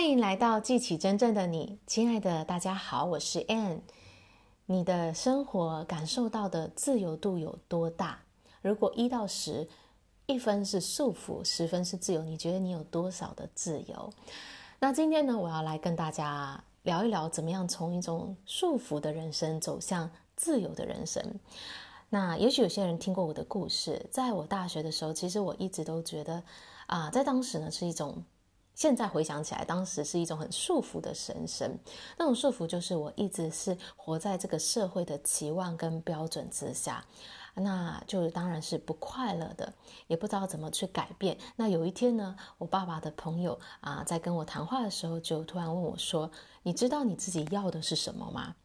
欢迎来到记起真正的你，亲爱的大家好，我是 Ann。你的生活感受到的自由度有多大？如果一到十，一分是束缚，十分是自由，你觉得你有多少的自由？那今天呢，我要来跟大家聊一聊，怎么样从一种束缚的人生走向自由的人生。那也许有些人听过我的故事，在我大学的时候，其实我一直都觉得啊，在当时呢是一种。现在回想起来，当时是一种很束缚的神神。那种束缚就是我一直是活在这个社会的期望跟标准之下，那就当然是不快乐的，也不知道怎么去改变。那有一天呢，我爸爸的朋友啊，在跟我谈话的时候，就突然问我说：“你知道你自己要的是什么吗？”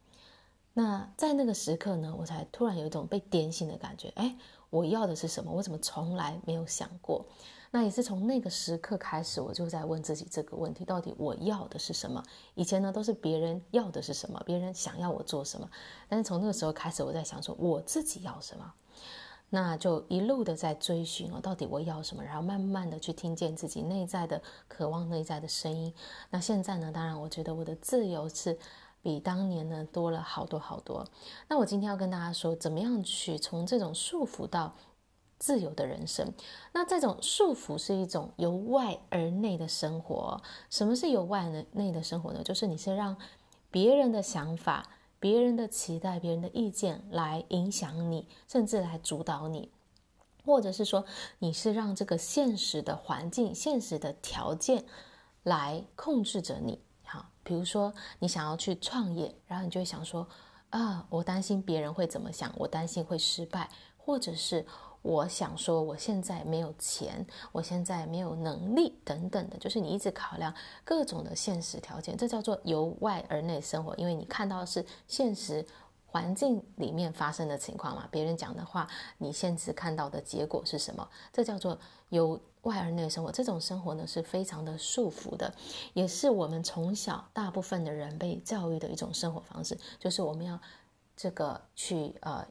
那在那个时刻呢，我才突然有一种被点醒的感觉。哎，我要的是什么？我怎么从来没有想过？那也是从那个时刻开始，我就在问自己这个问题：到底我要的是什么？以前呢，都是别人要的是什么，别人想要我做什么。但是从那个时候开始，我在想说我自己要什么，那就一路的在追寻哦，到底我要什么？然后慢慢的去听见自己内在的渴望、内在的声音。那现在呢，当然我觉得我的自由是比当年呢多了好多好多。那我今天要跟大家说，怎么样去从这种束缚到自由的人生，那这种束缚是一种由外而内的生活。什么是由外而内的生活呢？就是你是让别人的想法、别人的期待、别人的意见来影响你，甚至来主导你，或者是说你是让这个现实的环境、现实的条件来控制着你。比如说你想要去创业，然后你就会想说啊，我担心别人会怎么想，我担心会失败，或者是。我想说，我现在没有钱，我现在没有能力，等等的，就是你一直考量各种的现实条件，这叫做由外而内生活，因为你看到的是现实环境里面发生的情况嘛，别人讲的话，你现实看到的结果是什么？这叫做由外而内生活。这种生活呢，是非常的束缚的，也是我们从小大部分的人被教育的一种生活方式，就是我们要这个去呃。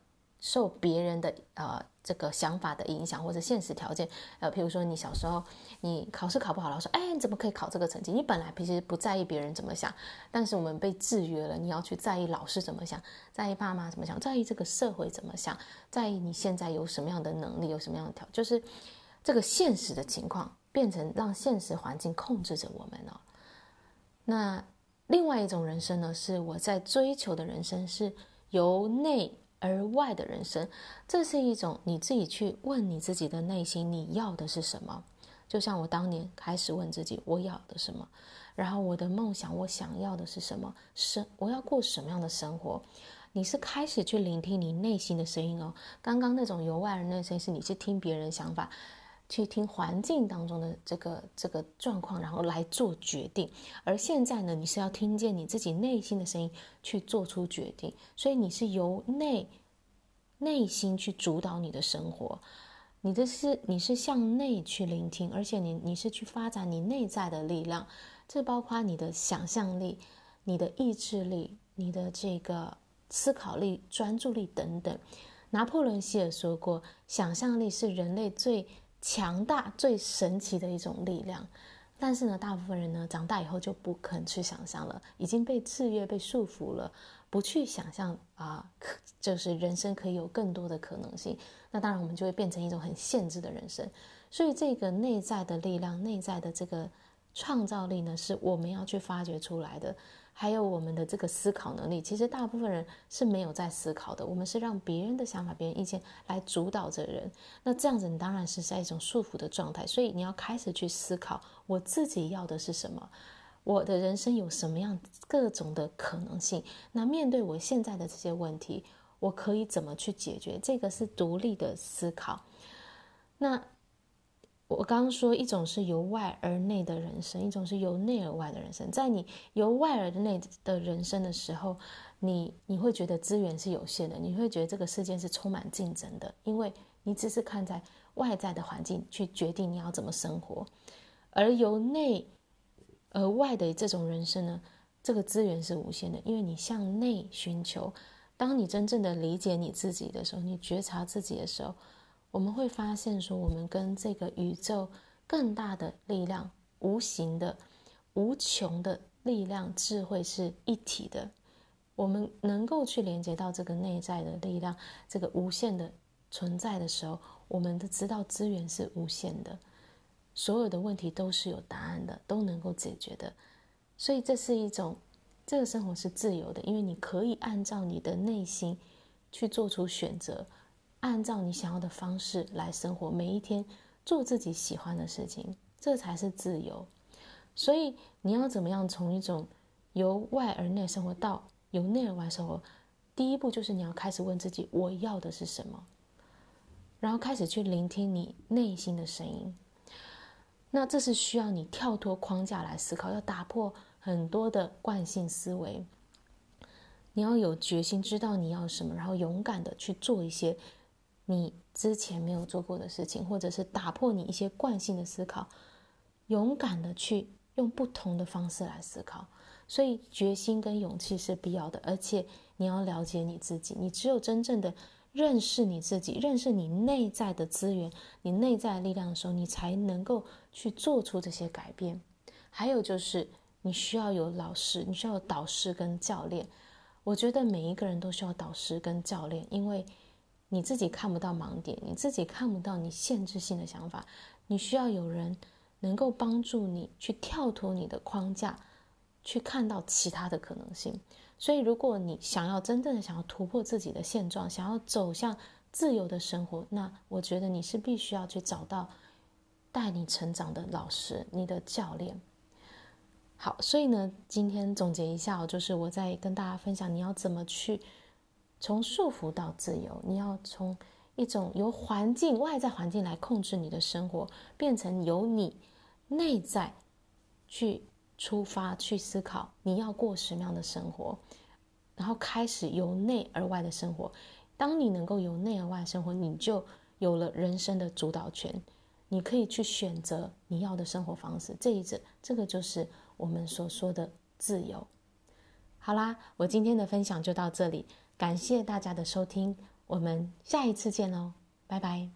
受别人的呃这个想法的影响，或者现实条件，呃，譬如说你小时候你考试考不好，老师说，哎，你怎么可以考这个成绩？你本来平时不在意别人怎么想，但是我们被制约了，你要去在意老师怎么想，在意爸妈怎么想，在意这个社会怎么想，在意你现在有什么样的能力，有什么样的条，就是这个现实的情况变成让现实环境控制着我们了。那另外一种人生呢，是我在追求的人生，是由内。而外的人生，这是一种你自己去问你自己的内心，你要的是什么？就像我当年开始问自己，我要的什么？然后我的梦想，我想要的是什么？生，我要过什么样的生活？你是开始去聆听你内心的声音哦。刚刚那种由外而内的声音，是你去听别人想法。去听环境当中的这个这个状况，然后来做决定。而现在呢，你是要听见你自己内心的声音去做出决定。所以你是由内内心去主导你的生活，你的是你是向内去聆听，而且你你是去发展你内在的力量。这包括你的想象力、你的意志力、你的这个思考力、专注力等等。拿破仑希尔说过，想象力是人类最强大、最神奇的一种力量，但是呢，大部分人呢，长大以后就不肯去想象了，已经被制约、被束缚了，不去想象啊，可就是人生可以有更多的可能性。那当然，我们就会变成一种很限制的人生。所以，这个内在的力量、内在的这个创造力呢，是我们要去发掘出来的。还有我们的这个思考能力，其实大部分人是没有在思考的。我们是让别人的想法、别人意见来主导着人。那这样子，你当然是在一种束缚的状态。所以你要开始去思考，我自己要的是什么？我的人生有什么样各种的可能性？那面对我现在的这些问题，我可以怎么去解决？这个是独立的思考。那。我刚刚说，一种是由外而内的人生，一种是由内而外的人生。在你由外而内的人生的时候，你你会觉得资源是有限的，你会觉得这个世界是充满竞争的，因为你只是看在外在的环境去决定你要怎么生活。而由内而外的这种人生呢，这个资源是无限的，因为你向内寻求。当你真正的理解你自己的时候，你觉察自己的时候。我们会发现，说我们跟这个宇宙更大的力量，无形的，无穷的力量、智慧是一体的。我们能够去连接到这个内在的力量，这个无限的存在的时候，我们都知道资源是无限的，所有的问题都是有答案的，都能够解决的。所以这是一种，这个生活是自由的，因为你可以按照你的内心去做出选择，按照你想要的方式来生活，每一天做自己喜欢的事情，这才是自由。所以你要怎么样从一种由外而内生活到由内而外生活，第一步就是你要开始问自己：我要的是什么？然后开始去聆听你内心的声音。那这是需要你跳脱框架来思考，要打破很多的惯性思维。你要有决心，知道你要什么，然后勇敢的去做一些你之前没有做过的事情，或者是打破你一些惯性的思考，勇敢的去用不同的方式来思考。所以，决心跟勇气是必要的，而且你要了解你自己。你只有真正的认识你自己，认识你内在的资源、你内在力量的时候，你才能够去做出这些改变。还有就是，你需要有老师，你需要导师跟教练。我觉得每一个人都需要导师跟教练，因为你自己看不到盲点，你自己看不到你限制性的想法，你需要有人能够帮助你去跳脱你的框架。去看到其他的可能性，所以如果你想要真正的想要突破自己的现状，想要走向自由的生活，那我觉得你是必须要去找到带你成长的老师，你的教练。好，所以呢，今天总结一下，就是我在跟大家分享，你要怎么去从束缚到自由，你要从一种由环境外在环境来控制你的生活，变成由你内在去。出发去思考你要过什么样的生活，然后开始由内而外的生活。当你能够由内而外生活，你就有了人生的主导权。你可以去选择你要的生活方式。这一次，这个就是我们所说的自由。好啦，我今天的分享就到这里，感谢大家的收听，我们下一次见喽，拜拜。